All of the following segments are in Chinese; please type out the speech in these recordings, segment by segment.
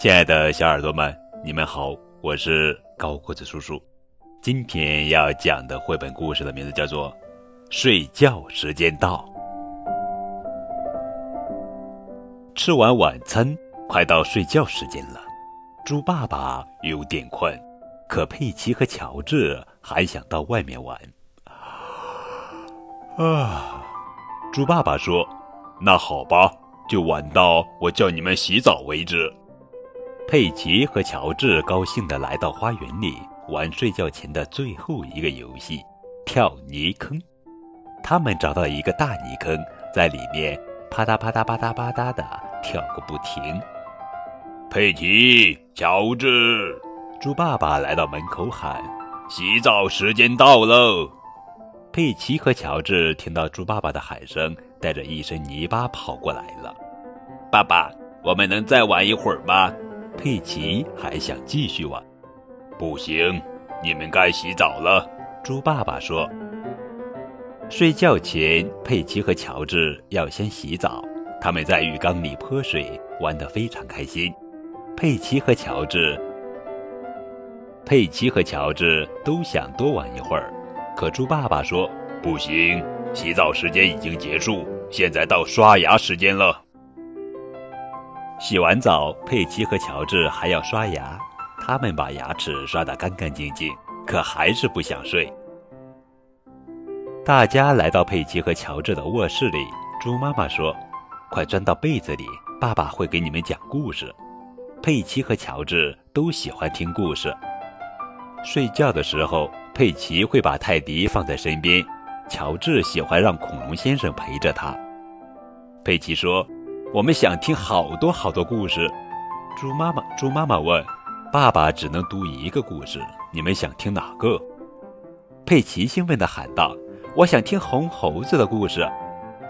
亲爱的小耳朵们，你们好，我是高个子叔叔。今天要讲的绘本故事的名字叫做《睡觉时间到》。吃完晚餐，快到睡觉时间了。猪爸爸有点困，可佩奇和乔治还想到外面玩。啊，猪爸爸说：“那好吧，就玩到我叫你们洗澡为止。”佩奇和乔治高兴地来到花园里玩睡觉前的最后一个游戏——跳泥坑。他们找到一个大泥坑，在里面啪嗒啪嗒啪嗒啪嗒地跳个不停。佩奇、乔治，猪爸爸来到门口喊：“洗澡时间到喽！”佩奇和乔治听到猪爸爸的喊声，带着一身泥巴跑过来了。爸爸，我们能再玩一会儿吗？佩奇还想继续玩，不行，你们该洗澡了。猪爸爸说：“睡觉前，佩奇和乔治要先洗澡。他们在浴缸里泼水，玩得非常开心。佩奇和乔治，佩奇和乔治都想多玩一会儿，可猪爸爸说：不行，洗澡时间已经结束，现在到刷牙时间了。”洗完澡，佩奇和乔治还要刷牙。他们把牙齿刷得干干净净，可还是不想睡。大家来到佩奇和乔治的卧室里。猪妈妈说：“快钻到被子里，爸爸会给你们讲故事。”佩奇和乔治都喜欢听故事。睡觉的时候，佩奇会把泰迪放在身边，乔治喜欢让恐龙先生陪着他。佩奇说。我们想听好多好多故事，猪妈妈，猪妈妈问：“爸爸只能读一个故事，你们想听哪个？”佩奇兴奋地喊道：“我想听红猴子的故事。”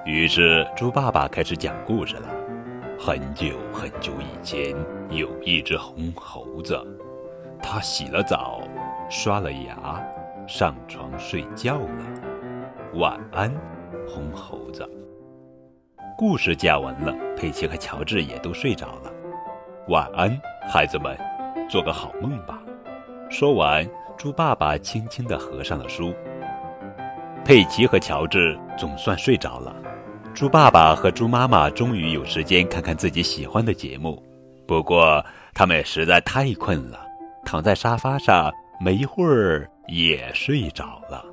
于是猪爸爸开始讲故事了。很久很久以前，有一只红猴子，它洗了澡，刷了牙，上床睡觉了。晚安，红猴子。故事讲完了，佩奇和乔治也都睡着了。晚安，孩子们，做个好梦吧。说完，猪爸爸轻轻地合上了书。佩奇和乔治总算睡着了。猪爸爸和猪妈妈终于有时间看看自己喜欢的节目。不过，他们实在太困了，躺在沙发上，没一会儿也睡着了。